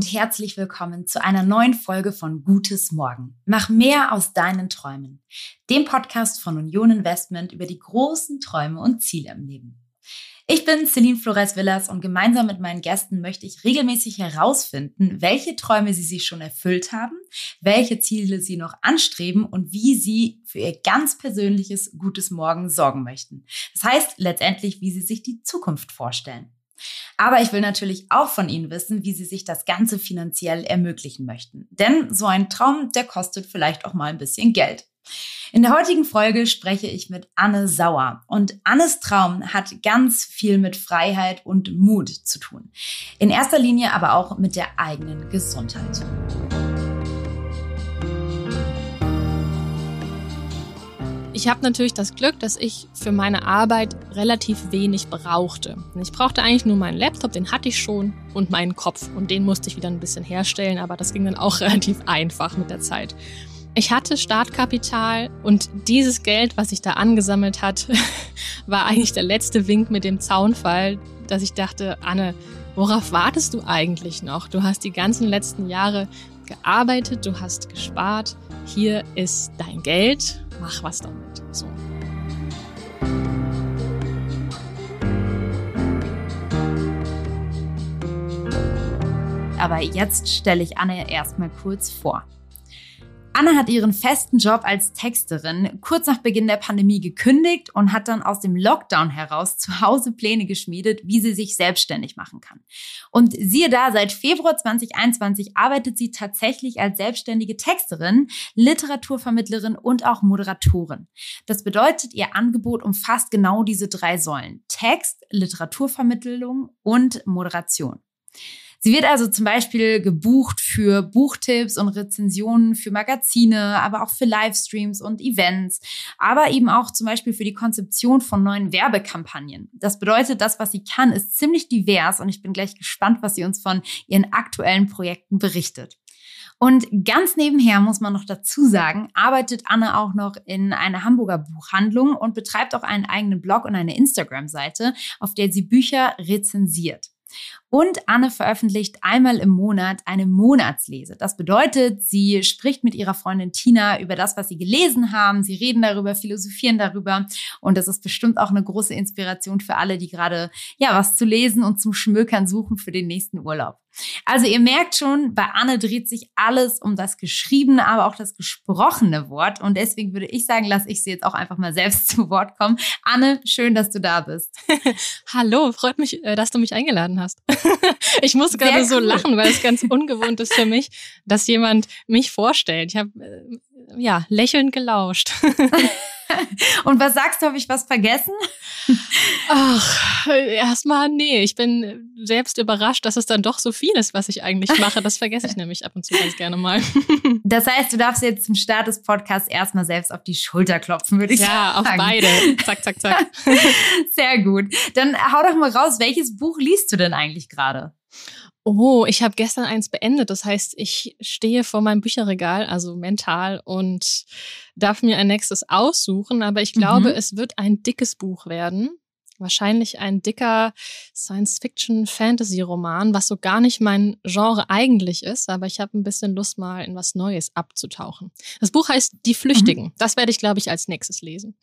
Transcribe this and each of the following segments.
und herzlich willkommen zu einer neuen Folge von Gutes Morgen. Mach mehr aus deinen Träumen. Dem Podcast von Union Investment über die großen Träume und Ziele im Leben. Ich bin Celine Flores Villas und gemeinsam mit meinen Gästen möchte ich regelmäßig herausfinden, welche Träume sie sich schon erfüllt haben, welche Ziele sie noch anstreben und wie sie für ihr ganz persönliches gutes Morgen sorgen möchten. Das heißt letztendlich, wie sie sich die Zukunft vorstellen. Aber ich will natürlich auch von Ihnen wissen, wie Sie sich das Ganze finanziell ermöglichen möchten. Denn so ein Traum, der kostet vielleicht auch mal ein bisschen Geld. In der heutigen Folge spreche ich mit Anne Sauer. Und Annes Traum hat ganz viel mit Freiheit und Mut zu tun. In erster Linie aber auch mit der eigenen Gesundheit. Ich habe natürlich das Glück, dass ich für meine Arbeit relativ wenig brauchte. Ich brauchte eigentlich nur meinen Laptop, den hatte ich schon, und meinen Kopf. Und den musste ich wieder ein bisschen herstellen, aber das ging dann auch relativ einfach mit der Zeit. Ich hatte Startkapital und dieses Geld, was sich da angesammelt hat, war eigentlich der letzte Wink mit dem Zaunfall, dass ich dachte, Anne, worauf wartest du eigentlich noch? Du hast die ganzen letzten Jahre gearbeitet, du hast gespart, hier ist dein Geld, mach was damit. So. Aber jetzt stelle ich Anne erstmal kurz vor. Anna hat ihren festen Job als Texterin kurz nach Beginn der Pandemie gekündigt und hat dann aus dem Lockdown heraus zu Hause Pläne geschmiedet, wie sie sich selbstständig machen kann. Und siehe da, seit Februar 2021 arbeitet sie tatsächlich als selbstständige Texterin, Literaturvermittlerin und auch Moderatorin. Das bedeutet, ihr Angebot umfasst genau diese drei Säulen. Text, Literaturvermittlung und Moderation. Sie wird also zum Beispiel gebucht für Buchtipps und Rezensionen für Magazine, aber auch für Livestreams und Events, aber eben auch zum Beispiel für die Konzeption von neuen Werbekampagnen. Das bedeutet, das, was sie kann, ist ziemlich divers und ich bin gleich gespannt, was sie uns von ihren aktuellen Projekten berichtet. Und ganz nebenher muss man noch dazu sagen, arbeitet Anne auch noch in einer Hamburger Buchhandlung und betreibt auch einen eigenen Blog und eine Instagram-Seite, auf der sie Bücher rezensiert. Und Anne veröffentlicht einmal im Monat eine Monatslese. Das bedeutet, sie spricht mit ihrer Freundin Tina über das, was sie gelesen haben. Sie reden darüber, philosophieren darüber. Und das ist bestimmt auch eine große Inspiration für alle, die gerade ja was zu lesen und zum Schmökern suchen für den nächsten Urlaub. Also ihr merkt schon, bei Anne dreht sich alles um das geschriebene, aber auch das gesprochene Wort. Und deswegen würde ich sagen, lasse ich sie jetzt auch einfach mal selbst zu Wort kommen. Anne, schön, dass du da bist. Hallo, freut mich, äh, dass du mich eingeladen hast. ich muss gerade cool. so lachen, weil es ganz ungewohnt ist für mich, dass jemand mich vorstellt. Ich habe äh, ja lächelnd gelauscht. Und was sagst du, habe ich was vergessen? Ach, erstmal nee. Ich bin selbst überrascht, dass es dann doch so viel ist, was ich eigentlich mache. Das vergesse ich nämlich ab und zu ganz gerne mal. Das heißt, du darfst jetzt zum Start des Podcasts erstmal selbst auf die Schulter klopfen, würde ich ja, sagen. Ja, auf beide. Zack, zack, zack. Sehr gut. Dann hau doch mal raus, welches Buch liest du denn eigentlich gerade? Oh, ich habe gestern eins beendet. Das heißt, ich stehe vor meinem Bücherregal, also mental, und darf mir ein nächstes aussuchen. Aber ich glaube, mhm. es wird ein dickes Buch werden. Wahrscheinlich ein dicker Science-Fiction-Fantasy-Roman, was so gar nicht mein Genre eigentlich ist, aber ich habe ein bisschen Lust, mal in was Neues abzutauchen. Das Buch heißt Die Flüchtigen. Mhm. Das werde ich, glaube ich, als nächstes lesen.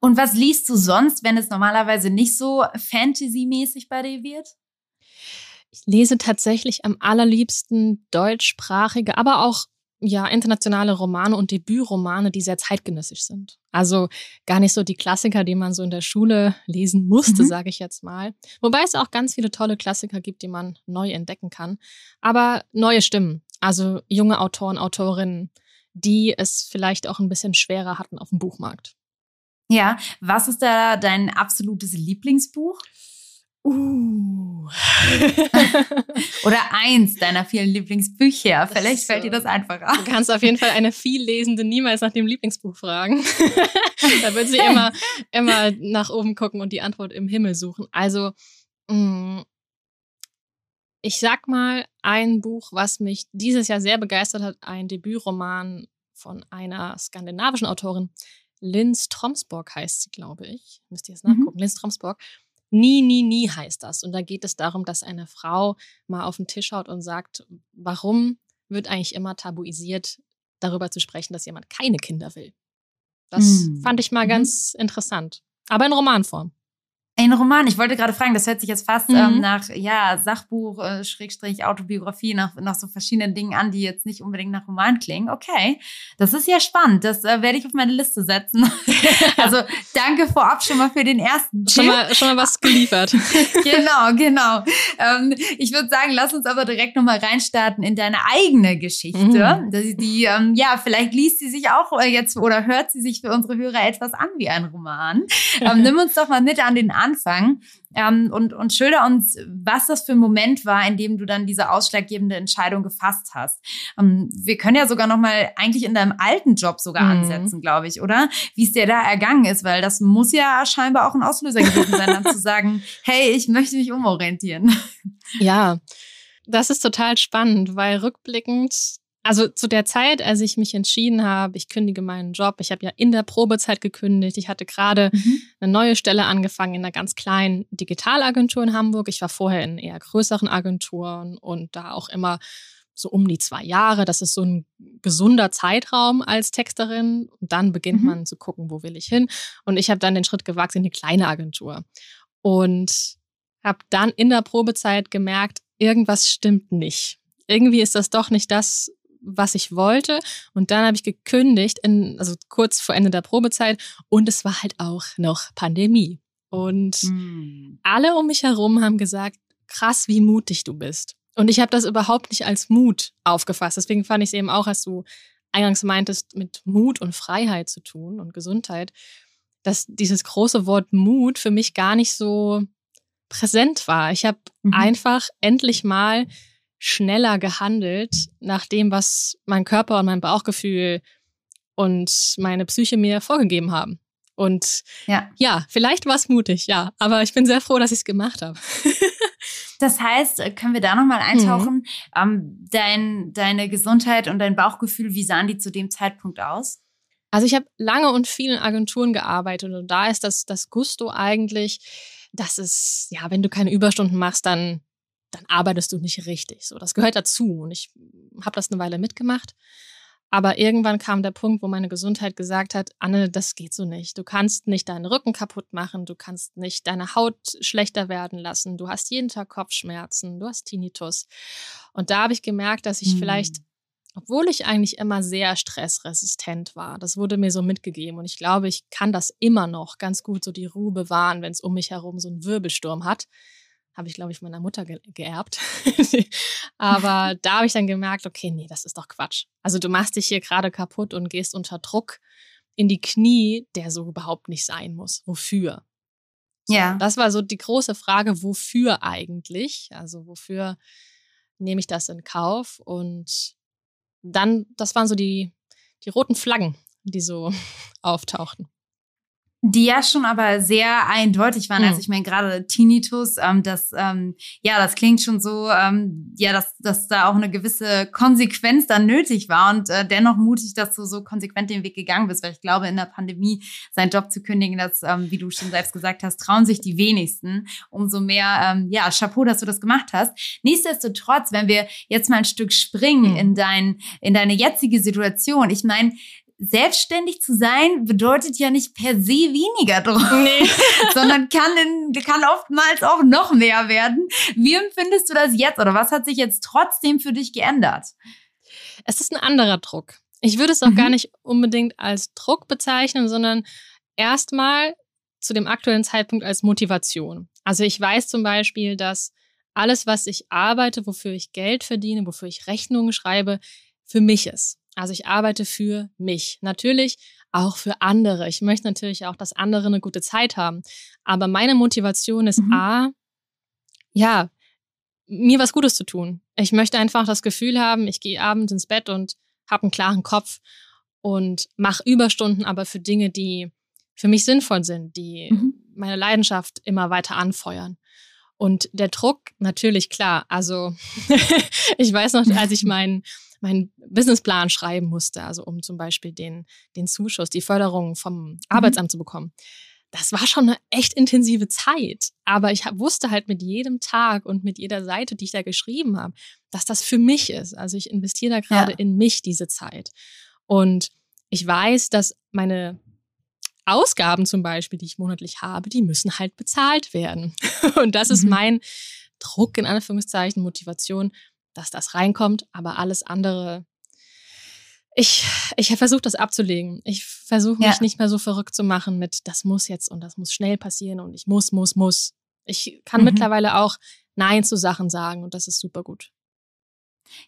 Und was liest du sonst, wenn es normalerweise nicht so Fantasy-mäßig bei dir wird? Ich lese tatsächlich am allerliebsten deutschsprachige, aber auch ja, internationale Romane und Debütromane, die sehr zeitgenössisch sind. Also gar nicht so die Klassiker, die man so in der Schule lesen musste, mhm. sage ich jetzt mal. Wobei es auch ganz viele tolle Klassiker gibt, die man neu entdecken kann. Aber neue Stimmen, also junge Autoren, Autorinnen, die es vielleicht auch ein bisschen schwerer hatten auf dem Buchmarkt. Ja, was ist da dein absolutes Lieblingsbuch? Uh. Oder eins deiner vielen Lieblingsbücher. Vielleicht das, fällt dir das einfacher. Du kannst auf jeden Fall eine viel Lesende niemals nach dem Lieblingsbuch fragen. da wird sie immer, immer nach oben gucken und die Antwort im Himmel suchen. Also, mm, ich sag mal, ein Buch, was mich dieses Jahr sehr begeistert hat, ein Debütroman von einer skandinavischen Autorin. Lynn Stromsborg heißt sie, glaube ich. Müsst ihr jetzt nachgucken. Mhm. Lynn Stromsborg Nie, nie, nie heißt das. Und da geht es darum, dass eine Frau mal auf den Tisch schaut und sagt, warum wird eigentlich immer tabuisiert, darüber zu sprechen, dass jemand keine Kinder will. Das hm. fand ich mal mhm. ganz interessant. Aber in Romanform. Ein Roman, ich wollte gerade fragen, das hört sich jetzt fast ähm, mhm. ähm, nach ja, Sachbuch, äh, Schrägstrich, Autobiografie, nach, nach so verschiedenen Dingen an, die jetzt nicht unbedingt nach Roman klingen. Okay, das ist ja spannend. Das äh, werde ich auf meine Liste setzen. also danke vorab schon mal für den ersten Tipp. Schon mal, schon mal was geliefert. genau, genau. Ähm, ich würde sagen, lass uns aber direkt nochmal reinstarten in deine eigene Geschichte. Mhm. Die, die ähm, ja, vielleicht liest sie sich auch äh, jetzt oder hört sie sich für unsere Hörer etwas an wie ein Roman. Ähm, nimm uns doch mal mit an den Anfang ähm, und, und schilder uns, was das für ein Moment war, in dem du dann diese ausschlaggebende Entscheidung gefasst hast. Ähm, wir können ja sogar noch mal eigentlich in deinem alten Job sogar mhm. ansetzen, glaube ich, oder? Wie es dir da ergangen ist, weil das muss ja scheinbar auch ein Auslöser gewesen sein, dann zu sagen, hey, ich möchte mich umorientieren. Ja, das ist total spannend, weil rückblickend also zu der Zeit, als ich mich entschieden habe, ich kündige meinen Job, ich habe ja in der Probezeit gekündigt, ich hatte gerade mhm. eine neue Stelle angefangen in einer ganz kleinen Digitalagentur in Hamburg. Ich war vorher in eher größeren Agenturen und da auch immer so um die zwei Jahre. Das ist so ein gesunder Zeitraum als Texterin. Und dann beginnt mhm. man zu gucken, wo will ich hin. Und ich habe dann den Schritt gewagt in eine kleine Agentur. Und habe dann in der Probezeit gemerkt, irgendwas stimmt nicht. Irgendwie ist das doch nicht das, was ich wollte. Und dann habe ich gekündigt, in, also kurz vor Ende der Probezeit. Und es war halt auch noch Pandemie. Und mhm. alle um mich herum haben gesagt, krass, wie mutig du bist. Und ich habe das überhaupt nicht als Mut aufgefasst. Deswegen fand ich es eben auch, als du eingangs meintest, mit Mut und Freiheit zu tun und Gesundheit, dass dieses große Wort Mut für mich gar nicht so präsent war. Ich habe mhm. einfach endlich mal schneller gehandelt nach dem, was mein Körper und mein Bauchgefühl und meine Psyche mir vorgegeben haben. Und ja, ja vielleicht war es mutig, ja, aber ich bin sehr froh, dass ich es gemacht habe. das heißt, äh, können wir da nochmal eintauchen? Mhm. Ähm, dein, deine Gesundheit und dein Bauchgefühl, wie sahen die zu dem Zeitpunkt aus? Also ich habe lange und vielen Agenturen gearbeitet und da ist das, das Gusto eigentlich, dass es, ja, wenn du keine Überstunden machst, dann dann arbeitest du nicht richtig. So, das gehört dazu. Und ich habe das eine Weile mitgemacht. Aber irgendwann kam der Punkt, wo meine Gesundheit gesagt hat, Anne, das geht so nicht. Du kannst nicht deinen Rücken kaputt machen, du kannst nicht deine Haut schlechter werden lassen, du hast jeden Tag Kopfschmerzen, du hast Tinnitus. Und da habe ich gemerkt, dass ich hm. vielleicht, obwohl ich eigentlich immer sehr stressresistent war, das wurde mir so mitgegeben. Und ich glaube, ich kann das immer noch ganz gut so die Ruhe bewahren, wenn es um mich herum so einen Wirbelsturm hat habe ich, glaube ich, meiner Mutter ge geerbt. Aber da habe ich dann gemerkt, okay, nee, das ist doch Quatsch. Also du machst dich hier gerade kaputt und gehst unter Druck in die Knie, der so überhaupt nicht sein muss. Wofür? So, ja. Das war so die große Frage, wofür eigentlich? Also wofür nehme ich das in Kauf? Und dann, das waren so die, die roten Flaggen, die so auftauchten die ja schon aber sehr eindeutig waren. Mhm. Also ich meine, gerade Tinnitus, ähm, das, ähm, ja, das klingt schon so, ähm, ja, dass, dass da auch eine gewisse Konsequenz dann nötig war und äh, dennoch mutig, dass du so konsequent den Weg gegangen bist, weil ich glaube, in der Pandemie seinen Job zu kündigen, das, ähm, wie du schon selbst gesagt hast, trauen sich die wenigsten. Umso mehr, ähm, ja, Chapeau, dass du das gemacht hast. Nichtsdestotrotz, wenn wir jetzt mal ein Stück springen mhm. in dein, in deine jetzige Situation, ich meine, selbstständig zu sein bedeutet ja nicht per se weniger Druck, nee. sondern kann, in, kann oftmals auch noch mehr werden. Wie empfindest du das jetzt oder was hat sich jetzt trotzdem für dich geändert? Es ist ein anderer Druck. Ich würde es auch mhm. gar nicht unbedingt als Druck bezeichnen, sondern erstmal zu dem aktuellen Zeitpunkt als Motivation. Also ich weiß zum Beispiel, dass alles, was ich arbeite, wofür ich Geld verdiene, wofür ich Rechnungen schreibe, für mich ist. Also ich arbeite für mich. Natürlich auch für andere. Ich möchte natürlich auch, dass andere eine gute Zeit haben. Aber meine Motivation ist mhm. A, ja, mir was Gutes zu tun. Ich möchte einfach das Gefühl haben, ich gehe abends ins Bett und habe einen klaren Kopf und mache Überstunden, aber für Dinge, die für mich sinnvoll sind, die mhm. meine Leidenschaft immer weiter anfeuern. Und der Druck, natürlich klar. Also ich weiß noch, als ich meinen meinen Businessplan schreiben musste, also um zum Beispiel den, den Zuschuss, die Förderung vom mhm. Arbeitsamt zu bekommen. das war schon eine echt intensive Zeit. Aber ich wusste halt mit jedem Tag und mit jeder Seite, die ich da geschrieben habe, dass das für mich ist. Also ich investiere da gerade ja. in mich diese Zeit. Und ich weiß, dass meine Ausgaben zum Beispiel, die ich monatlich habe, die müssen halt bezahlt werden. Und das mhm. ist mein Druck, in Anführungszeichen, Motivation, dass das reinkommt. Aber alles andere ich, ich versuche das abzulegen. Ich versuche mich ja. nicht mehr so verrückt zu machen mit, das muss jetzt und das muss schnell passieren und ich muss, muss, muss. Ich kann mhm. mittlerweile auch Nein zu Sachen sagen und das ist super gut.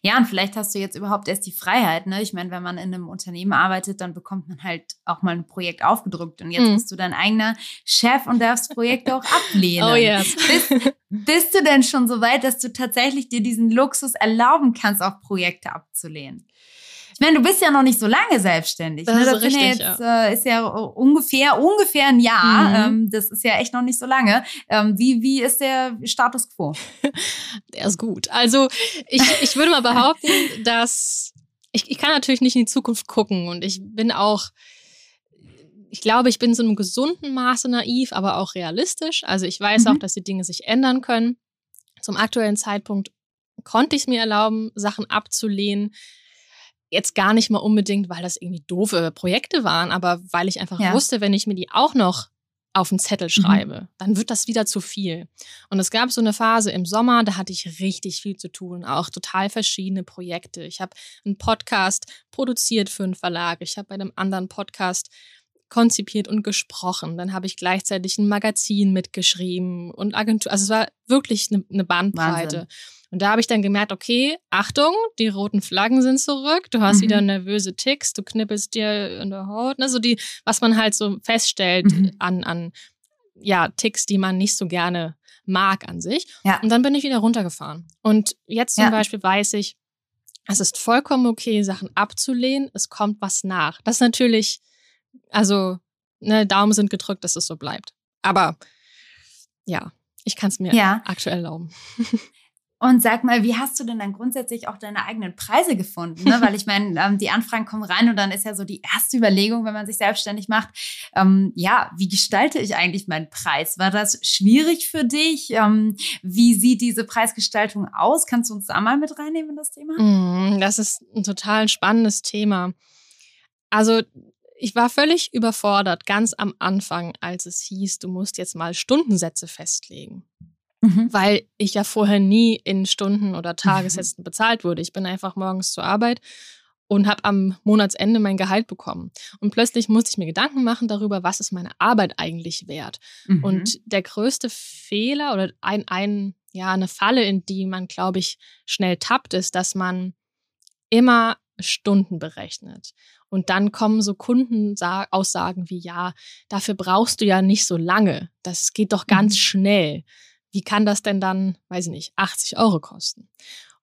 Ja, und vielleicht hast du jetzt überhaupt erst die Freiheit. Ne? Ich meine, wenn man in einem Unternehmen arbeitet, dann bekommt man halt auch mal ein Projekt aufgedrückt. Und jetzt mhm. bist du dein eigener Chef und darfst Projekte auch ablehnen. Oh yes. Bist, bist du denn schon so weit, dass du tatsächlich dir diesen Luxus erlauben kannst, auch Projekte abzulehnen? Ich meine, du bist ja noch nicht so lange selbstständig. Das, ne? das ist, richtig, ja jetzt, ja. Äh, ist ja ungefähr, ungefähr ein Jahr. Mhm. Ähm, das ist ja echt noch nicht so lange. Ähm, wie, wie ist der Status quo? der ist gut. Also ich, ich würde mal behaupten, dass ich, ich kann natürlich nicht in die Zukunft gucken und ich bin auch ich glaube, ich bin so einem gesunden Maße naiv, aber auch realistisch. Also ich weiß mhm. auch, dass die Dinge sich ändern können. Zum aktuellen Zeitpunkt konnte ich es mir erlauben, Sachen abzulehnen, jetzt gar nicht mal unbedingt, weil das irgendwie doofe Projekte waren, aber weil ich einfach ja. wusste, wenn ich mir die auch noch auf den Zettel mhm. schreibe, mhm. dann wird das wieder zu viel. Und es gab so eine Phase im Sommer, da hatte ich richtig viel zu tun, auch total verschiedene Projekte. Ich habe einen Podcast produziert für einen Verlag, ich habe bei einem anderen Podcast konzipiert und gesprochen. Dann habe ich gleichzeitig ein Magazin mitgeschrieben und Agentur. Also es war wirklich eine, eine Bandbreite. Wahnsinn. Und da habe ich dann gemerkt, okay, Achtung, die roten Flaggen sind zurück, du hast mhm. wieder nervöse Ticks, du knippelst dir in der Haut, ne, so die, was man halt so feststellt mhm. an, an ja, Ticks, die man nicht so gerne mag an sich. Ja. Und dann bin ich wieder runtergefahren. Und jetzt zum ja. Beispiel weiß ich, es ist vollkommen okay, Sachen abzulehnen, es kommt was nach. Das ist natürlich also, ne, Daumen sind gedrückt, dass es so bleibt. Aber ja, ich kann es mir ja. aktuell erlauben. Und sag mal, wie hast du denn dann grundsätzlich auch deine eigenen Preise gefunden? Ne? Weil ich meine, ähm, die Anfragen kommen rein und dann ist ja so die erste Überlegung, wenn man sich selbstständig macht, ähm, ja, wie gestalte ich eigentlich meinen Preis? War das schwierig für dich? Ähm, wie sieht diese Preisgestaltung aus? Kannst du uns da mal mit reinnehmen in das Thema? Mm, das ist ein total spannendes Thema. Also ich war völlig überfordert ganz am Anfang, als es hieß, du musst jetzt mal Stundensätze festlegen. Mhm. Weil ich ja vorher nie in Stunden oder mhm. Tagessätzen mhm. bezahlt wurde. Ich bin einfach morgens zur Arbeit und habe am Monatsende mein Gehalt bekommen. Und plötzlich musste ich mir Gedanken machen darüber, was ist meine Arbeit eigentlich wert. Mhm. Und der größte Fehler oder ein, ein, ja, eine Falle, in die man, glaube ich, schnell tappt, ist, dass man immer Stunden berechnet. Und dann kommen so Kundenaussagen wie, ja, dafür brauchst du ja nicht so lange. Das geht doch ganz mhm. schnell. Wie kann das denn dann, weiß ich nicht, 80 Euro kosten?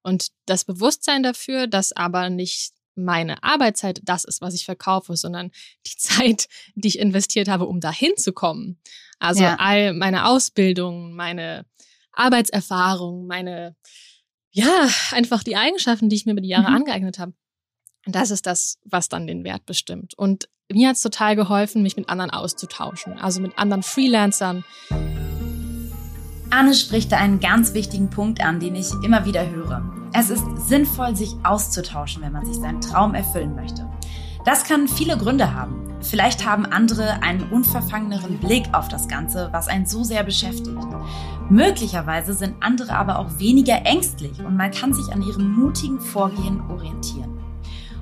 Und das Bewusstsein dafür, dass aber nicht meine Arbeitszeit das ist, was ich verkaufe, sondern die Zeit, die ich investiert habe, um dahin zu kommen. Also ja. all meine Ausbildung, meine Arbeitserfahrung, meine, ja, einfach die Eigenschaften, die ich mir über die Jahre mhm. angeeignet habe. Das ist das, was dann den Wert bestimmt. Und mir hat es total geholfen, mich mit anderen auszutauschen, also mit anderen Freelancern. Anne spricht da einen ganz wichtigen Punkt an, den ich immer wieder höre. Es ist sinnvoll, sich auszutauschen, wenn man sich seinen Traum erfüllen möchte. Das kann viele Gründe haben. Vielleicht haben andere einen unverfangeneren Blick auf das Ganze, was einen so sehr beschäftigt. Möglicherweise sind andere aber auch weniger ängstlich und man kann sich an ihrem mutigen Vorgehen orientieren.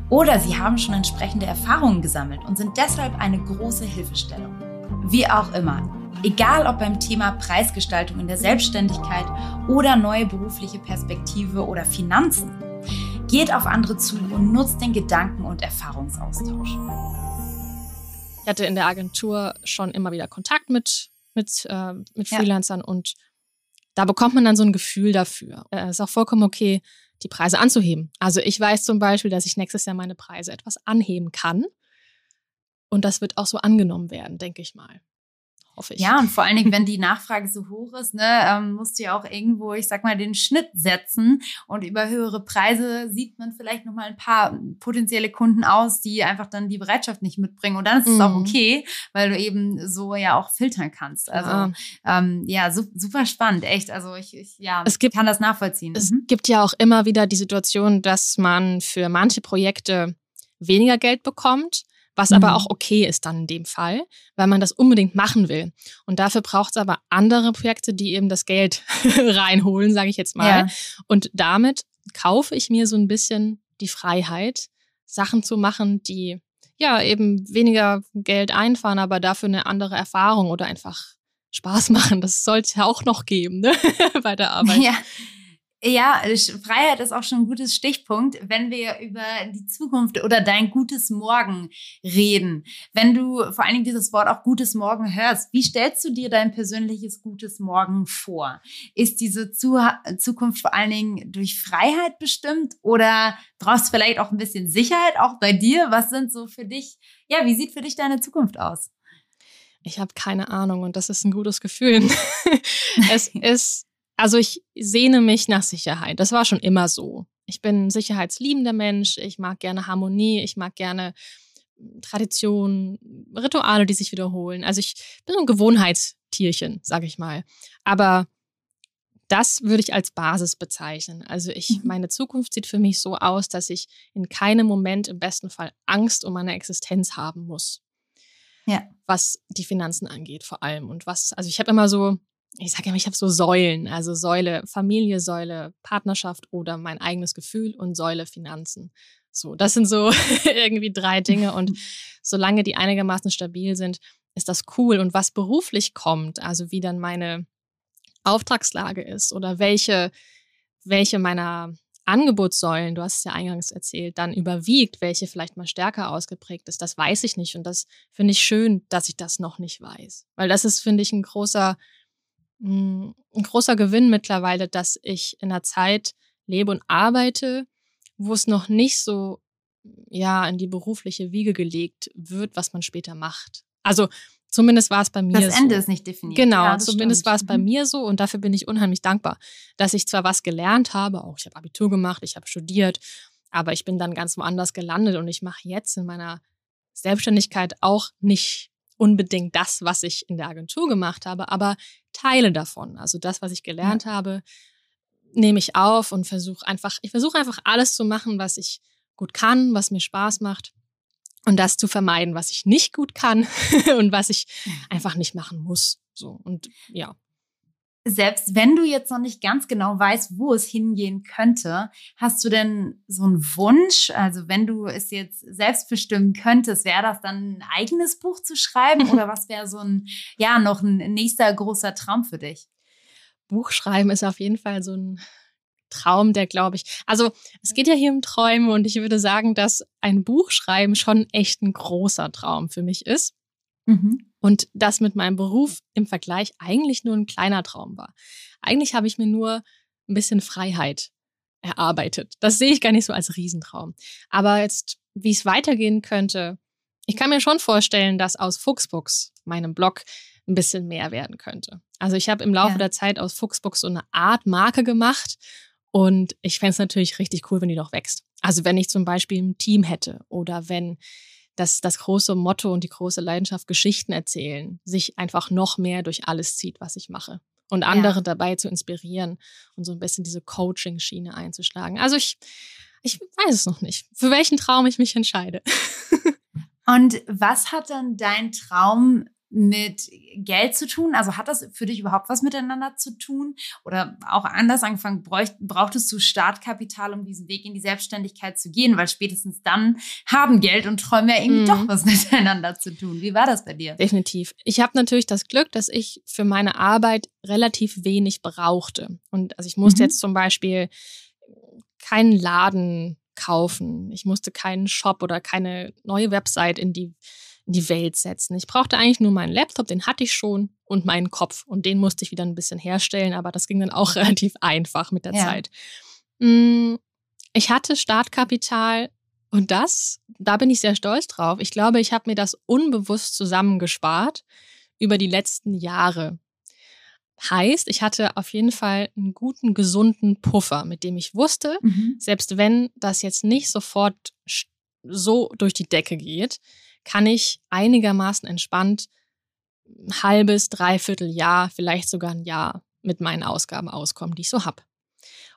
Oder sie haben schon entsprechende Erfahrungen gesammelt und sind deshalb eine große Hilfestellung. Wie auch immer, egal ob beim Thema Preisgestaltung in der Selbstständigkeit oder neue berufliche Perspektive oder Finanzen, geht auf andere zu und nutzt den Gedanken- und Erfahrungsaustausch. Ich hatte in der Agentur schon immer wieder Kontakt mit, mit, äh, mit Freelancern ja. und da bekommt man dann so ein Gefühl dafür. Es äh, ist auch vollkommen okay, die Preise anzuheben. Also ich weiß zum Beispiel, dass ich nächstes Jahr meine Preise etwas anheben kann. Und das wird auch so angenommen werden, denke ich mal. hoffe ich. Ja, und vor allen Dingen, wenn die Nachfrage so hoch ist, ne, ähm, musst du ja auch irgendwo, ich sag mal, den Schnitt setzen. Und über höhere Preise sieht man vielleicht nochmal ein paar potenzielle Kunden aus, die einfach dann die Bereitschaft nicht mitbringen. Und dann ist es mhm. auch okay, weil du eben so ja auch filtern kannst. Also ja, ähm, ja su super spannend, echt. Also ich, ich ja, es gibt, kann das nachvollziehen. Es mhm. gibt ja auch immer wieder die Situation, dass man für manche Projekte weniger Geld bekommt was mhm. aber auch okay ist dann in dem Fall, weil man das unbedingt machen will. Und dafür braucht es aber andere Projekte, die eben das Geld reinholen, sage ich jetzt mal. Ja. Und damit kaufe ich mir so ein bisschen die Freiheit, Sachen zu machen, die ja eben weniger Geld einfahren, aber dafür eine andere Erfahrung oder einfach Spaß machen. Das sollte es ja auch noch geben ne? bei der Arbeit. Ja. Ja, Freiheit ist auch schon ein gutes Stichpunkt, wenn wir über die Zukunft oder dein gutes Morgen reden. Wenn du vor allen Dingen dieses Wort auch gutes Morgen hörst, wie stellst du dir dein persönliches gutes Morgen vor? Ist diese Zukunft vor allen Dingen durch Freiheit bestimmt oder brauchst du vielleicht auch ein bisschen Sicherheit auch bei dir? Was sind so für dich, ja, wie sieht für dich deine Zukunft aus? Ich habe keine Ahnung und das ist ein gutes Gefühl. es ist also ich sehne mich nach Sicherheit. Das war schon immer so. Ich bin ein sicherheitsliebender Mensch. Ich mag gerne Harmonie. Ich mag gerne hm, Tradition, Rituale, die sich wiederholen. Also ich bin so ein Gewohnheitstierchen, sage ich mal. Aber das würde ich als Basis bezeichnen. Also ich, mhm. meine Zukunft sieht für mich so aus, dass ich in keinem Moment im besten Fall Angst um meine Existenz haben muss. Ja. Was die Finanzen angeht, vor allem. Und was, also ich habe immer so ich sage immer, ich habe so Säulen, also Säule Familie, Säule Partnerschaft oder mein eigenes Gefühl und Säule Finanzen. So, das sind so irgendwie drei Dinge und solange die einigermaßen stabil sind, ist das cool. Und was beruflich kommt, also wie dann meine Auftragslage ist oder welche, welche meiner Angebotssäulen, du hast es ja eingangs erzählt, dann überwiegt, welche vielleicht mal stärker ausgeprägt ist, das weiß ich nicht. Und das finde ich schön, dass ich das noch nicht weiß. Weil das ist, finde ich, ein großer ein großer Gewinn mittlerweile, dass ich in einer Zeit lebe und arbeite, wo es noch nicht so ja in die berufliche Wiege gelegt wird, was man später macht. Also zumindest war es bei mir das so. Das Ende ist nicht definiert. Genau, ja, zumindest war es bei mhm. mir so und dafür bin ich unheimlich dankbar, dass ich zwar was gelernt habe, auch ich habe Abitur gemacht, ich habe studiert, aber ich bin dann ganz woanders gelandet und ich mache jetzt in meiner Selbstständigkeit auch nicht unbedingt das, was ich in der Agentur gemacht habe, aber Teile davon. Also das, was ich gelernt ja. habe, nehme ich auf und versuche einfach, ich versuche einfach alles zu machen, was ich gut kann, was mir Spaß macht und das zu vermeiden, was ich nicht gut kann und was ich einfach nicht machen muss. So und ja selbst wenn du jetzt noch nicht ganz genau weißt, wo es hingehen könnte, hast du denn so einen Wunsch? Also wenn du es jetzt selbst bestimmen könntest, wäre das dann ein eigenes Buch zu schreiben oder was wäre so ein, ja, noch ein nächster großer Traum für dich? Buchschreiben ist auf jeden Fall so ein Traum, der glaube ich, also es geht ja hier um Träume und ich würde sagen, dass ein Buch schreiben schon echt ein großer Traum für mich ist. Mhm. Und das mit meinem Beruf im Vergleich eigentlich nur ein kleiner Traum war. Eigentlich habe ich mir nur ein bisschen Freiheit erarbeitet. Das sehe ich gar nicht so als Riesentraum. Aber jetzt, wie es weitergehen könnte, ich kann mir schon vorstellen, dass aus Fuchsbooks, meinem Blog, ein bisschen mehr werden könnte. Also ich habe im Laufe ja. der Zeit aus Fuchsbooks so eine Art Marke gemacht und ich fände es natürlich richtig cool, wenn die noch wächst. Also wenn ich zum Beispiel ein Team hätte oder wenn dass das große Motto und die große Leidenschaft Geschichten erzählen sich einfach noch mehr durch alles zieht, was ich mache. Und andere ja. dabei zu inspirieren und so ein bisschen diese Coaching-Schiene einzuschlagen. Also ich, ich weiß es noch nicht, für welchen Traum ich mich entscheide. Und was hat dann dein Traum mit Geld zu tun? Also hat das für dich überhaupt was miteinander zu tun? Oder auch anders angefangen, brauchtest du Startkapital, um diesen Weg in die Selbstständigkeit zu gehen? Weil spätestens dann haben Geld und Träume ja irgendwie mhm. doch was miteinander zu tun. Wie war das bei dir? Definitiv. Ich habe natürlich das Glück, dass ich für meine Arbeit relativ wenig brauchte. Und also ich musste mhm. jetzt zum Beispiel keinen Laden kaufen. Ich musste keinen Shop oder keine neue Website in die die Welt setzen. Ich brauchte eigentlich nur meinen Laptop, den hatte ich schon, und meinen Kopf. Und den musste ich wieder ein bisschen herstellen, aber das ging dann auch relativ einfach mit der ja. Zeit. Mm, ich hatte Startkapital und das, da bin ich sehr stolz drauf. Ich glaube, ich habe mir das unbewusst zusammengespart über die letzten Jahre. Heißt, ich hatte auf jeden Fall einen guten, gesunden Puffer, mit dem ich wusste, mhm. selbst wenn das jetzt nicht sofort so durch die Decke geht, kann ich einigermaßen entspannt ein halbes, dreiviertel Jahr, vielleicht sogar ein Jahr mit meinen Ausgaben auskommen, die ich so habe.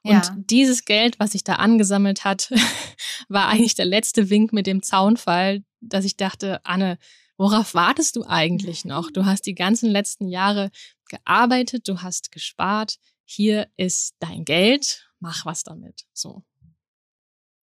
Und ja. dieses Geld, was sich da angesammelt hat, war eigentlich der letzte Wink mit dem Zaunfall, dass ich dachte, Anne, worauf wartest du eigentlich noch? Du hast die ganzen letzten Jahre gearbeitet, du hast gespart. Hier ist dein Geld, mach was damit. So.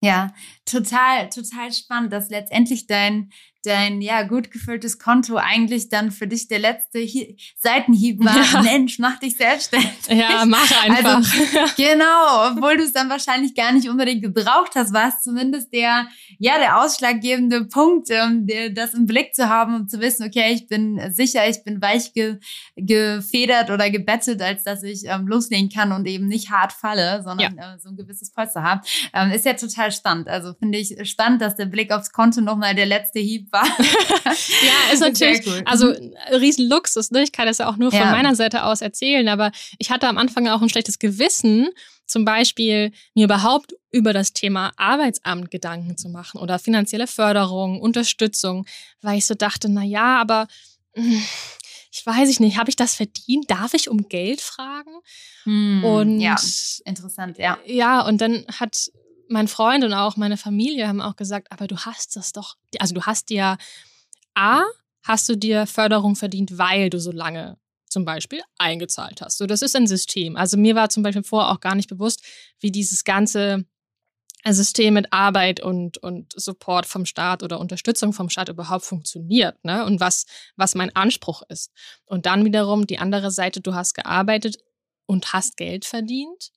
Ja, total, total spannend, dass letztendlich dein, dein ja gut gefülltes Konto eigentlich dann für dich der letzte Hi Seitenhieb war. Ja. Mensch, mach dich selbstständig. Ja, mach einfach. Also, genau, obwohl du es dann wahrscheinlich gar nicht unbedingt gebraucht hast, war es zumindest der ja der ausschlaggebende Punkt, um der, das im Blick zu haben, um zu wissen, okay, ich bin sicher, ich bin weich ge gefedert oder gebettet, als dass ich ähm, loslegen kann und eben nicht hart falle, sondern ja. äh, so ein gewisses Polster habe. Ähm, ist ja total spannend. Also finde ich spannend, dass der Blick aufs Konto nochmal der letzte Hieb war. ja, ist natürlich, also mhm. riesen Luxus, ne? Ich kann das ja auch nur von ja. meiner Seite aus erzählen, aber ich hatte am Anfang auch ein schlechtes Gewissen, zum Beispiel mir überhaupt über das Thema Arbeitsamt Gedanken zu machen oder finanzielle Förderung, Unterstützung, weil ich so dachte, na ja, aber hm, ich weiß ich nicht, habe ich das verdient? Darf ich um Geld fragen? Hm, und ja, interessant, ja. Ja, und dann hat mein Freund und auch meine Familie haben auch gesagt, aber du hast das doch, also du hast dir A, hast du dir Förderung verdient, weil du so lange zum Beispiel eingezahlt hast. So, das ist ein System. Also mir war zum Beispiel vorher auch gar nicht bewusst, wie dieses ganze System mit Arbeit und, und Support vom Staat oder Unterstützung vom Staat überhaupt funktioniert, ne? Und was, was mein Anspruch ist. Und dann wiederum die andere Seite, du hast gearbeitet und hast Geld verdient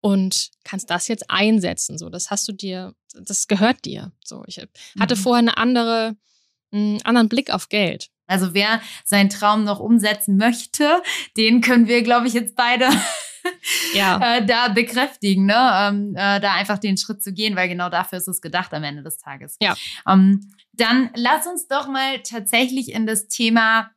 und kannst das jetzt einsetzen. So, das hast du dir, das gehört dir. So, ich hatte mhm. vorher eine andere, einen anderen Blick auf Geld. Also wer seinen Traum noch umsetzen möchte, den können wir, glaube ich, jetzt beide ja. äh, da bekräftigen, ne? Ähm, äh, da einfach den Schritt zu gehen, weil genau dafür ist es gedacht am Ende des Tages. Ja. Ähm, dann lass uns doch mal tatsächlich in das Thema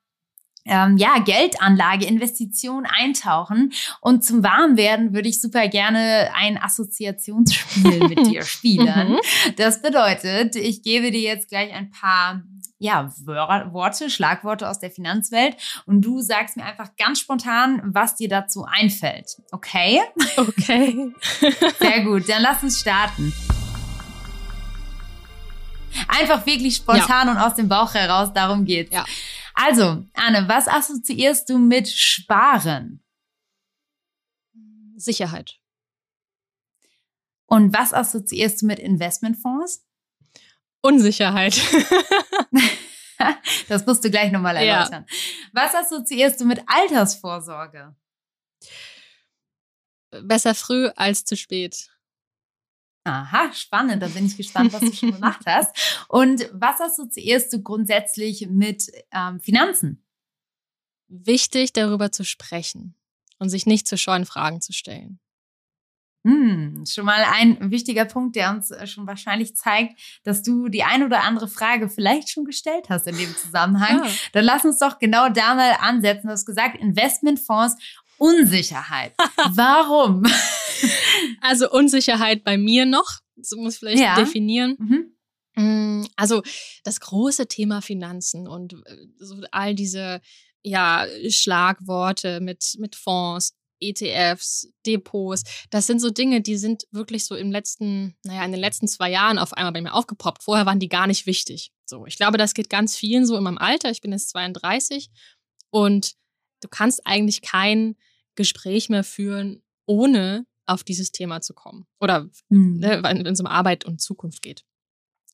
ähm, ja, Geldanlage, Investition eintauchen. Und zum Warmwerden würde ich super gerne ein Assoziationsspiel mit dir spielen. Mhm. Das bedeutet, ich gebe dir jetzt gleich ein paar ja, Worte, Schlagworte aus der Finanzwelt und du sagst mir einfach ganz spontan, was dir dazu einfällt. Okay? Okay. Sehr gut, dann lass uns starten. Einfach wirklich spontan ja. und aus dem Bauch heraus, darum geht's. Ja. Also, Anne, was assoziierst du mit Sparen? Sicherheit. Und was assoziierst du mit Investmentfonds? Unsicherheit. das musst du gleich nochmal erläutern. Ja. Was assoziierst du mit Altersvorsorge? Besser früh als zu spät. Aha, spannend. Da bin ich gespannt, was du schon gemacht hast. Und was assoziierst du grundsätzlich mit ähm, Finanzen? Wichtig, darüber zu sprechen und sich nicht zu scheuen, Fragen zu stellen. Hm, schon mal ein wichtiger Punkt, der uns äh, schon wahrscheinlich zeigt, dass du die ein oder andere Frage vielleicht schon gestellt hast in dem Zusammenhang. Ja. Dann lass uns doch genau da mal ansetzen. Du hast gesagt, Investmentfonds Unsicherheit. Warum? Also Unsicherheit bei mir noch, so muss ich vielleicht ja. definieren. Mhm. Mm, also das große Thema Finanzen und äh, so all diese ja, Schlagworte mit, mit Fonds, ETFs, Depots, das sind so Dinge, die sind wirklich so im letzten, naja, in den letzten zwei Jahren auf einmal bei mir aufgepoppt. Vorher waren die gar nicht wichtig. So, ich glaube, das geht ganz vielen so in meinem Alter. Ich bin jetzt 32 und du kannst eigentlich kein Gespräch mehr führen, ohne auf dieses Thema zu kommen. Oder mhm. ne, wenn es um Arbeit und Zukunft geht.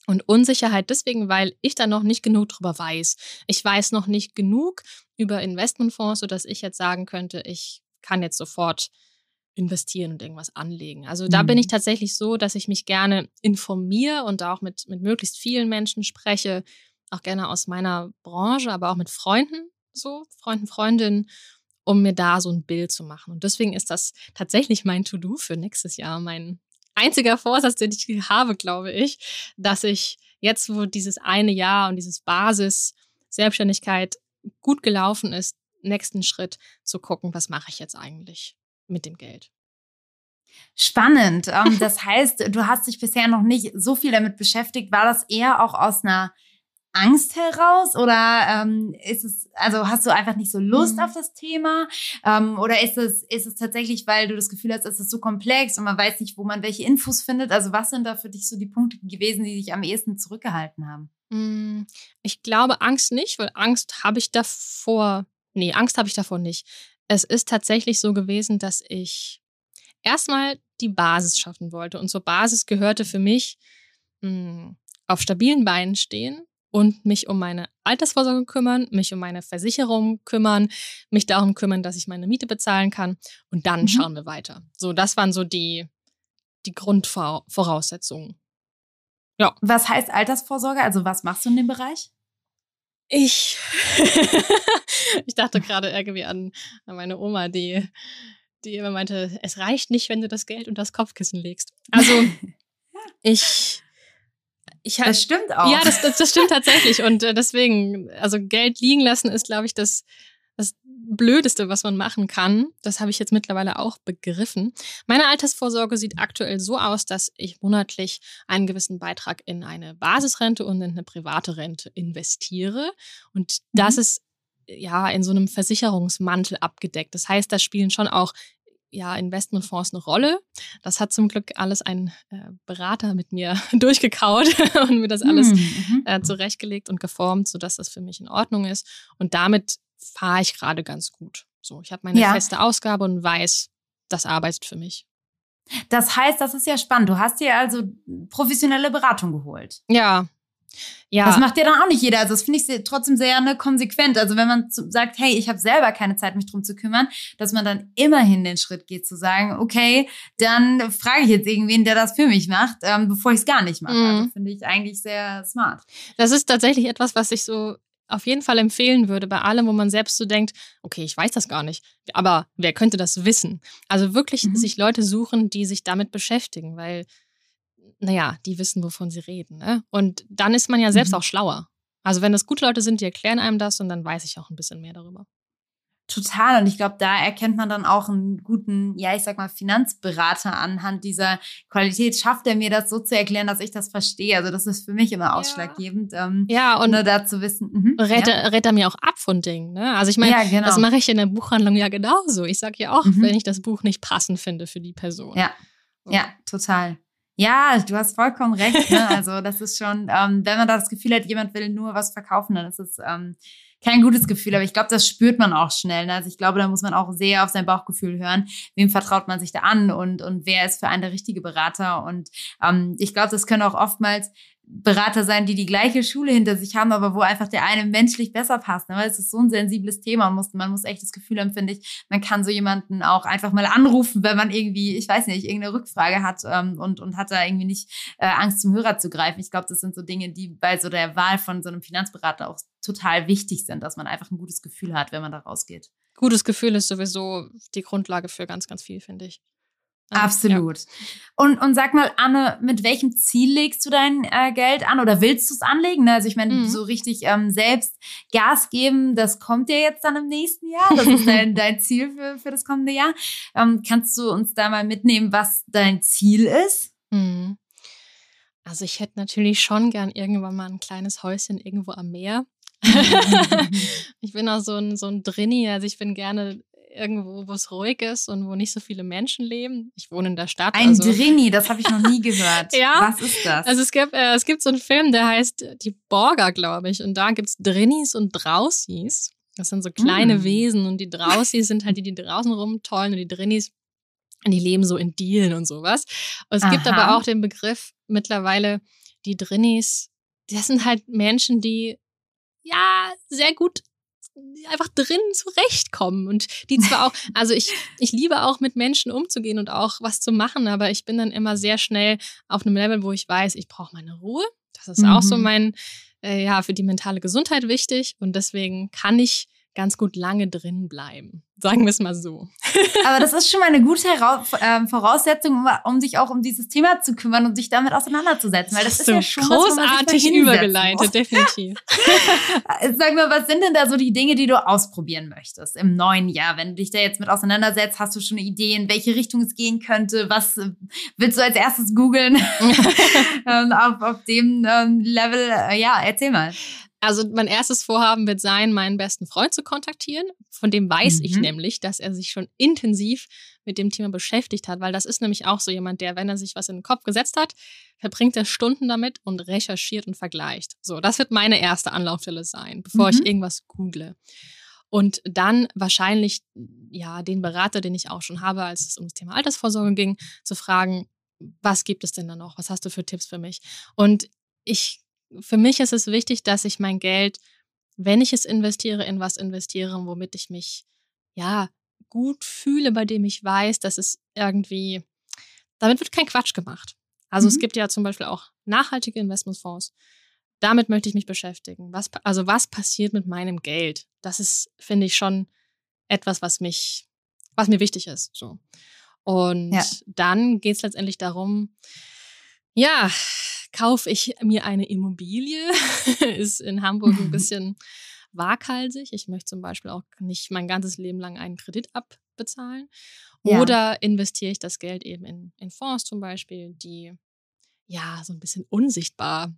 Und Unsicherheit deswegen, weil ich da noch nicht genug drüber weiß. Ich weiß noch nicht genug über Investmentfonds, sodass ich jetzt sagen könnte, ich kann jetzt sofort investieren und irgendwas anlegen. Also da mhm. bin ich mhm. tatsächlich so, dass ich mich gerne informiere und auch mit, mit möglichst vielen Menschen spreche, auch gerne aus meiner Branche, aber auch mit Freunden, so, Freunden, Freundinnen um mir da so ein Bild zu machen. Und deswegen ist das tatsächlich mein To-Do für nächstes Jahr, mein einziger Vorsatz, den ich habe, glaube ich, dass ich jetzt, wo dieses eine Jahr und dieses Basis Selbstständigkeit gut gelaufen ist, nächsten Schritt zu gucken, was mache ich jetzt eigentlich mit dem Geld. Spannend. Ähm, das heißt, du hast dich bisher noch nicht so viel damit beschäftigt. War das eher auch aus einer Angst heraus oder ähm, ist es, also hast du einfach nicht so Lust mhm. auf das Thema? Ähm, oder ist es, ist es tatsächlich, weil du das Gefühl hast, es ist so komplex und man weiß nicht, wo man welche Infos findet? Also was sind da für dich so die Punkte gewesen, die dich am ehesten zurückgehalten haben? Mm, ich glaube Angst nicht, weil Angst habe ich davor, nee, Angst habe ich davor nicht. Es ist tatsächlich so gewesen, dass ich erstmal die Basis schaffen wollte. Und zur Basis gehörte für mich mh, mm, auf stabilen Beinen stehen, und mich um meine Altersvorsorge kümmern, mich um meine Versicherung kümmern, mich darum kümmern, dass ich meine Miete bezahlen kann und dann mhm. schauen wir weiter. So, das waren so die, die Grundvoraussetzungen. Ja. Was heißt Altersvorsorge? Also was machst du in dem Bereich? Ich, ich dachte gerade irgendwie an, an meine Oma, die, die immer meinte, es reicht nicht, wenn du das Geld unter das Kopfkissen legst. Also ich ich das stimmt auch. Ja, das, das, das stimmt tatsächlich. Und äh, deswegen, also Geld liegen lassen ist, glaube ich, das, das Blödeste, was man machen kann. Das habe ich jetzt mittlerweile auch begriffen. Meine Altersvorsorge sieht aktuell so aus, dass ich monatlich einen gewissen Beitrag in eine Basisrente und in eine private Rente investiere. Und das mhm. ist ja in so einem Versicherungsmantel abgedeckt. Das heißt, da spielen schon auch ja, Investmentfonds eine Rolle. Das hat zum Glück alles ein äh, Berater mit mir durchgekaut und mir das alles hm, mhm. äh, zurechtgelegt und geformt, sodass das für mich in Ordnung ist. Und damit fahre ich gerade ganz gut. So, ich habe meine ja. feste Ausgabe und weiß, das arbeitet für mich. Das heißt, das ist ja spannend. Du hast dir also professionelle Beratung geholt. Ja, ja. Das macht ja dann auch nicht jeder. Also das finde ich trotzdem sehr ne, konsequent. Also wenn man sagt, hey, ich habe selber keine Zeit, mich drum zu kümmern, dass man dann immerhin den Schritt geht zu sagen, okay, dann frage ich jetzt irgendwen, der das für mich macht, ähm, bevor ich es gar nicht mache. Mhm. Also finde ich eigentlich sehr smart. Das ist tatsächlich etwas, was ich so auf jeden Fall empfehlen würde, bei allem, wo man selbst so denkt, okay, ich weiß das gar nicht, aber wer könnte das wissen? Also wirklich mhm. sich Leute suchen, die sich damit beschäftigen, weil naja, die wissen, wovon sie reden. Ne? Und dann ist man ja selbst mhm. auch schlauer. Also wenn das gute Leute sind, die erklären einem das und dann weiß ich auch ein bisschen mehr darüber. Total. Und ich glaube, da erkennt man dann auch einen guten, ja, ich sag mal, Finanzberater anhand dieser Qualität. Schafft er mir das so zu erklären, dass ich das verstehe? Also, das ist für mich immer ausschlaggebend. Ja, ähm, ja und nur da zu wissen. Mhm, rät, ja. er, rät er mir auch ab von Dingen. Ne? Also, ich meine, ja, genau. das mache ich in der Buchhandlung ja genauso. Ich sage ja auch, mhm. wenn ich das Buch nicht passend finde für die Person. Ja, so. ja, total. Ja, du hast vollkommen recht. Ne? Also das ist schon, ähm, wenn man das Gefühl hat, jemand will nur was verkaufen, dann ist es ähm, kein gutes Gefühl. Aber ich glaube, das spürt man auch schnell. Ne? Also ich glaube, da muss man auch sehr auf sein Bauchgefühl hören. Wem vertraut man sich da an und, und wer ist für einen der richtige Berater? Und ähm, ich glaube, das können auch oftmals Berater sein, die die gleiche Schule hinter sich haben, aber wo einfach der eine menschlich besser passt. Ne? Weil es ist so ein sensibles Thema und muss, man muss echt das Gefühl haben, finde ich, man kann so jemanden auch einfach mal anrufen, wenn man irgendwie, ich weiß nicht, irgendeine Rückfrage hat ähm, und, und hat da irgendwie nicht äh, Angst zum Hörer zu greifen. Ich glaube, das sind so Dinge, die bei so der Wahl von so einem Finanzberater auch total wichtig sind, dass man einfach ein gutes Gefühl hat, wenn man da rausgeht. Gutes Gefühl ist sowieso die Grundlage für ganz, ganz viel, finde ich. Absolut. Ja. Und, und sag mal, Anne, mit welchem Ziel legst du dein äh, Geld an oder willst du es anlegen? Ne, also ich meine, mhm. so richtig ähm, selbst Gas geben, das kommt ja jetzt dann im nächsten Jahr. Das ist dein, dein Ziel für, für das kommende Jahr. Ähm, kannst du uns da mal mitnehmen, was dein Ziel ist? Mhm. Also ich hätte natürlich schon gern irgendwann mal ein kleines Häuschen irgendwo am Meer. ich bin auch so ein, so ein Drinni, also ich bin gerne irgendwo, wo es ruhig ist und wo nicht so viele Menschen leben. Ich wohne in der Stadt. Ein also. Drini, das habe ich noch nie gehört. ja. Was ist das? Also es gibt, äh, es gibt so einen Film, der heißt Die Borger, glaube ich. Und da gibt es Drinnis und Drausis. Das sind so kleine mm. Wesen und die Drausis sind halt die, die draußen rumtollen und die Drinnis, die leben so in Dielen und sowas. Und es Aha. gibt aber auch den Begriff mittlerweile, die Drinnis, das sind halt Menschen, die ja sehr gut einfach drin zurechtkommen und die zwar auch, also ich, ich liebe auch mit Menschen umzugehen und auch was zu machen, aber ich bin dann immer sehr schnell auf einem Level, wo ich weiß, ich brauche meine Ruhe. Das ist mhm. auch so mhm. mein, äh, ja, für die mentale Gesundheit wichtig und deswegen kann ich ganz gut lange drin bleiben. Sagen wir es mal so. Aber das ist schon mal eine gute ähm, Voraussetzung, um, sich auch um dieses Thema zu kümmern und sich damit auseinanderzusetzen. Weil das, das ist ja schon großartig was, übergeleitet, definitiv. Sag mal, was sind denn da so die Dinge, die du ausprobieren möchtest im neuen Jahr? Wenn du dich da jetzt mit auseinandersetzt, hast du schon Ideen, in welche Richtung es gehen könnte? Was äh, willst du als erstes googeln ähm, auf, auf dem ähm, Level? Äh, ja, erzähl mal. Also mein erstes Vorhaben wird sein, meinen besten Freund zu kontaktieren. Von dem weiß mhm. ich nämlich, dass er sich schon intensiv mit dem Thema beschäftigt hat, weil das ist nämlich auch so jemand, der, wenn er sich was in den Kopf gesetzt hat, verbringt er Stunden damit und recherchiert und vergleicht. So, das wird meine erste Anlaufstelle sein, bevor mhm. ich irgendwas google. Und dann wahrscheinlich, ja, den Berater, den ich auch schon habe, als es um das Thema Altersvorsorge ging, zu fragen, was gibt es denn da noch? Was hast du für Tipps für mich? Und ich für mich ist es wichtig, dass ich mein Geld, wenn ich es investiere, in was investiere, womit ich mich, ja, gut fühle, bei dem ich weiß, dass es irgendwie, damit wird kein Quatsch gemacht. Also mhm. es gibt ja zum Beispiel auch nachhaltige Investmentfonds. Damit möchte ich mich beschäftigen. Was, also was passiert mit meinem Geld? Das ist, finde ich, schon etwas, was mich, was mir wichtig ist. So. Und ja. dann geht es letztendlich darum, ja, kaufe ich mir eine Immobilie, ist in Hamburg ein bisschen waghalsig. Ich möchte zum Beispiel auch nicht mein ganzes Leben lang einen Kredit abbezahlen. Ja. Oder investiere ich das Geld eben in, in Fonds zum Beispiel, die ja so ein bisschen unsichtbar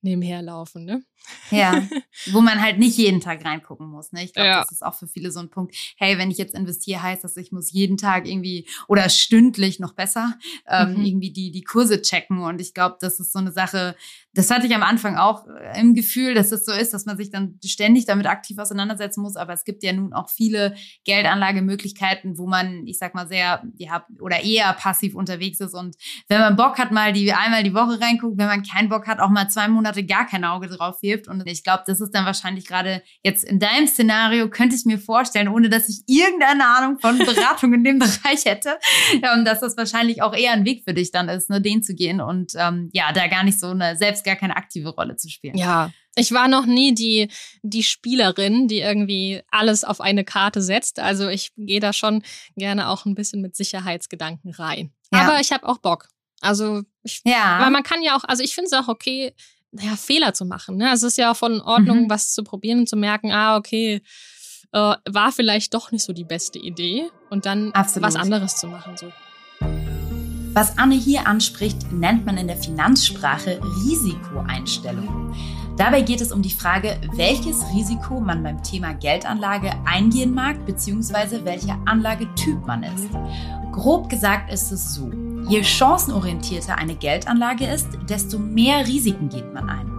nebenher laufen, ne? Ja, wo man halt nicht jeden Tag reingucken muss. Ne? Ich glaube, ja. das ist auch für viele so ein Punkt. Hey, wenn ich jetzt investiere, heißt das, ich muss jeden Tag irgendwie oder stündlich noch besser ähm, mhm. irgendwie die, die Kurse checken. Und ich glaube, das ist so eine Sache, das hatte ich am Anfang auch äh, im Gefühl, dass es das so ist, dass man sich dann ständig damit aktiv auseinandersetzen muss. Aber es gibt ja nun auch viele Geldanlagemöglichkeiten, wo man, ich sag mal, sehr, ja, oder eher passiv unterwegs ist. Und wenn man Bock hat, mal die einmal die Woche reinguckt, wenn man keinen Bock hat, auch mal zwei Monate gar kein Auge drauf wirft. Und ich glaube, das ist dann wahrscheinlich gerade jetzt in deinem Szenario, könnte ich mir vorstellen, ohne dass ich irgendeine Ahnung von Beratung in dem Bereich hätte, ähm, dass das wahrscheinlich auch eher ein Weg für dich dann ist, ne, den zu gehen und ähm, ja, da gar nicht so eine, selbst gar keine aktive Rolle zu spielen. Ja, ich war noch nie die, die Spielerin, die irgendwie alles auf eine Karte setzt. Also ich gehe da schon gerne auch ein bisschen mit Sicherheitsgedanken rein. Ja. Aber ich habe auch Bock. Also, ich, ja. weil man kann ja auch, also ich finde es auch okay, naja, Fehler zu machen. Ne? Also es ist ja auch von Ordnung, mhm. was zu probieren und zu merken, ah, okay, äh, war vielleicht doch nicht so die beste Idee und dann Absolut. was anderes zu machen. So. Was Anne hier anspricht, nennt man in der Finanzsprache Risikoeinstellung. Dabei geht es um die Frage, welches Risiko man beim Thema Geldanlage eingehen mag, beziehungsweise welcher Anlagetyp man ist. Grob gesagt ist es so. Je chancenorientierter eine Geldanlage ist, desto mehr Risiken geht man ein.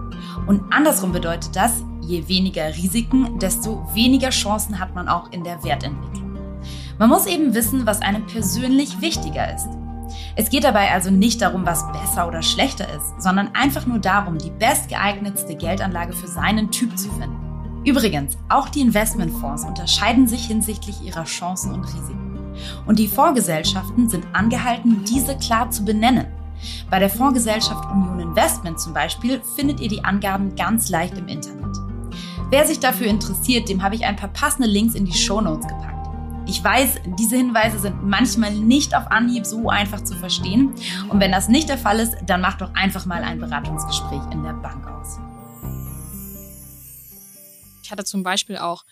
Und andersrum bedeutet das, je weniger Risiken, desto weniger Chancen hat man auch in der Wertentwicklung. Man muss eben wissen, was einem persönlich wichtiger ist. Es geht dabei also nicht darum, was besser oder schlechter ist, sondern einfach nur darum, die bestgeeignetste Geldanlage für seinen Typ zu finden. Übrigens, auch die Investmentfonds unterscheiden sich hinsichtlich ihrer Chancen und Risiken. Und die Fondsgesellschaften sind angehalten, diese klar zu benennen. Bei der Fondsgesellschaft Union Investment zum Beispiel findet ihr die Angaben ganz leicht im Internet. Wer sich dafür interessiert, dem habe ich ein paar passende Links in die Show Notes gepackt. Ich weiß, diese Hinweise sind manchmal nicht auf Anhieb so einfach zu verstehen. Und wenn das nicht der Fall ist, dann macht doch einfach mal ein Beratungsgespräch in der Bank aus. Ich hatte zum Beispiel auch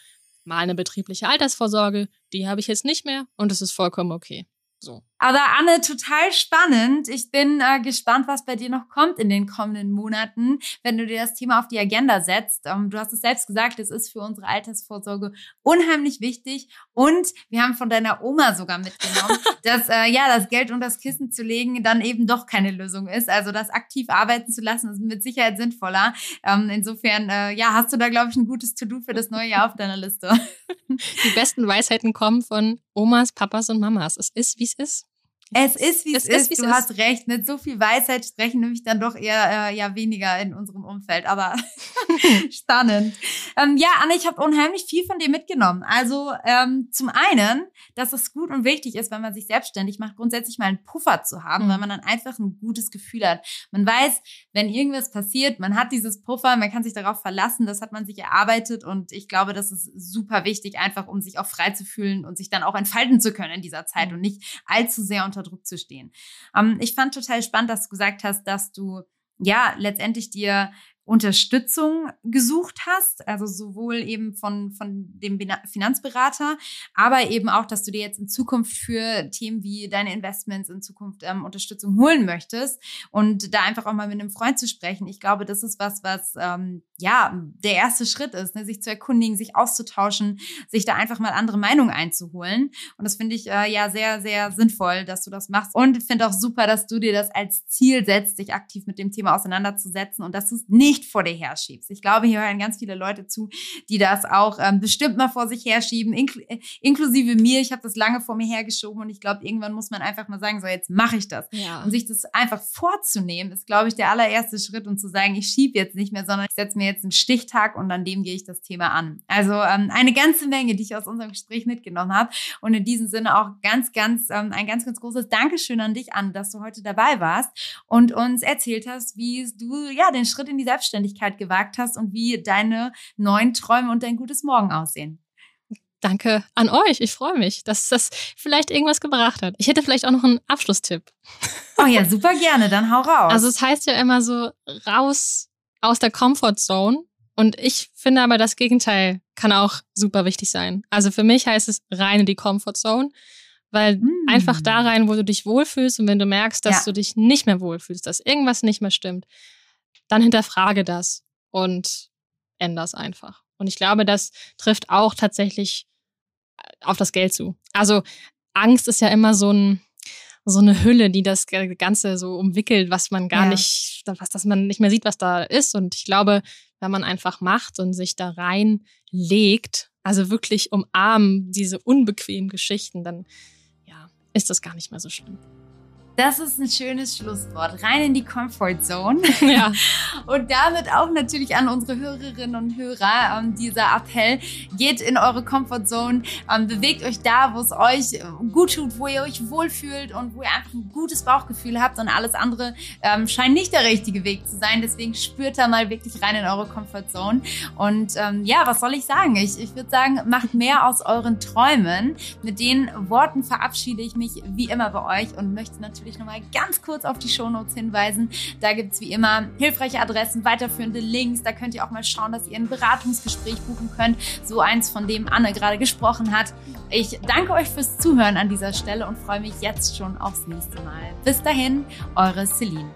mal eine betriebliche Altersvorsorge, die habe ich jetzt nicht mehr und es ist vollkommen okay. So. Aber Anne, total spannend. Ich bin äh, gespannt, was bei dir noch kommt in den kommenden Monaten, wenn du dir das Thema auf die Agenda setzt. Ähm, du hast es selbst gesagt, es ist für unsere Altersvorsorge unheimlich wichtig. Und wir haben von deiner Oma sogar mitgenommen, dass äh, ja das Geld unter das Kissen zu legen dann eben doch keine Lösung ist. Also das aktiv arbeiten zu lassen ist mit Sicherheit sinnvoller. Ähm, insofern äh, ja, hast du da glaube ich ein gutes To-Do für das neue Jahr auf deiner Liste. Die besten Weisheiten kommen von Omas, Papas und Mamas. Es ist, wie es ist. Es ist, wie es, es ist. ist. Du hast recht. Mit so viel Weisheit sprechen nämlich dann doch eher äh, ja weniger in unserem Umfeld. Aber spannend. Ähm, ja, Anne, ich habe unheimlich viel von dir mitgenommen. Also ähm, zum einen, dass es gut und wichtig ist, wenn man sich selbstständig macht, grundsätzlich mal einen Puffer zu haben, mhm. weil man dann einfach ein gutes Gefühl hat. Man weiß, wenn irgendwas passiert, man hat dieses Puffer, man kann sich darauf verlassen, das hat man sich erarbeitet und ich glaube, das ist super wichtig, einfach um sich auch frei zu fühlen und sich dann auch entfalten zu können in dieser Zeit mhm. und nicht allzu sehr unter unter Druck zu stehen. Ähm, ich fand total spannend, dass du gesagt hast, dass du ja letztendlich dir Unterstützung gesucht hast, also sowohl eben von, von dem Finanzberater, aber eben auch, dass du dir jetzt in Zukunft für Themen wie deine Investments in Zukunft ähm, Unterstützung holen möchtest und da einfach auch mal mit einem Freund zu sprechen. Ich glaube, das ist was, was ähm, ja der erste Schritt ist, ne? sich zu erkundigen, sich auszutauschen, sich da einfach mal andere Meinungen einzuholen. Und das finde ich äh, ja sehr, sehr sinnvoll, dass du das machst. Und finde auch super, dass du dir das als Ziel setzt, dich aktiv mit dem Thema auseinanderzusetzen und dass du es nicht vor dir herschiebst. Ich glaube, hier hören ganz viele Leute zu, die das auch ähm, bestimmt mal vor sich herschieben, inkl äh, inklusive mir. Ich habe das lange vor mir hergeschoben und ich glaube, irgendwann muss man einfach mal sagen, so jetzt mache ich das. Ja. Und sich das einfach vorzunehmen, ist, glaube ich, der allererste Schritt und zu sagen, ich schiebe jetzt nicht mehr, sondern ich setze mir jetzt einen Stichtag und an dem gehe ich das Thema an. Also ähm, eine ganze Menge, die ich aus unserem Gespräch mitgenommen habe. Und in diesem Sinne auch ganz, ganz, ähm, ein ganz, ganz großes Dankeschön an dich an, dass du heute dabei warst und uns erzählt hast, wie du ja den Schritt in die Selbstständigkeit gewagt hast und wie deine neuen Träume und dein gutes Morgen aussehen. Danke an euch. Ich freue mich, dass das vielleicht irgendwas gebracht hat. Ich hätte vielleicht auch noch einen Abschlusstipp. Oh ja, super gerne. Dann hau raus. Also es heißt ja immer so raus aus der Comfortzone. Und ich finde aber das Gegenteil kann auch super wichtig sein. Also für mich heißt es rein in die Comfortzone, weil mm. einfach da rein, wo du dich wohlfühlst und wenn du merkst, dass ja. du dich nicht mehr wohlfühlst, dass irgendwas nicht mehr stimmt, dann hinterfrage das und ändere es einfach. Und ich glaube, das trifft auch tatsächlich äh, auf das Geld zu. Also Angst ist ja immer so ein so eine Hülle, die das Ganze so umwickelt, was man gar ja. nicht, was, dass man nicht mehr sieht, was da ist. Und ich glaube, wenn man einfach macht und sich da reinlegt, also wirklich umarmen diese unbequemen Geschichten, dann ja, ist das gar nicht mehr so schlimm. Das ist ein schönes Schlusswort. Rein in die Comfort Zone. Ja. Und damit auch natürlich an unsere Hörerinnen und Hörer ähm, dieser Appell. Geht in eure Comfort Zone, ähm, bewegt euch da, wo es euch gut tut, wo ihr euch wohlfühlt und wo ihr einfach ein gutes Bauchgefühl habt und alles andere ähm, scheint nicht der richtige Weg zu sein. Deswegen spürt da mal wirklich rein in eure Comfort Zone. Und ähm, ja, was soll ich sagen? Ich, ich würde sagen, macht mehr aus euren Träumen. Mit den Worten verabschiede ich mich wie immer bei euch und möchte natürlich natürlich nochmal ganz kurz auf die Shownotes hinweisen. Da gibt es wie immer hilfreiche Adressen, weiterführende Links. Da könnt ihr auch mal schauen, dass ihr ein Beratungsgespräch buchen könnt. So eins, von dem Anne gerade gesprochen hat. Ich danke euch fürs Zuhören an dieser Stelle und freue mich jetzt schon aufs nächste Mal. Bis dahin, eure Celine.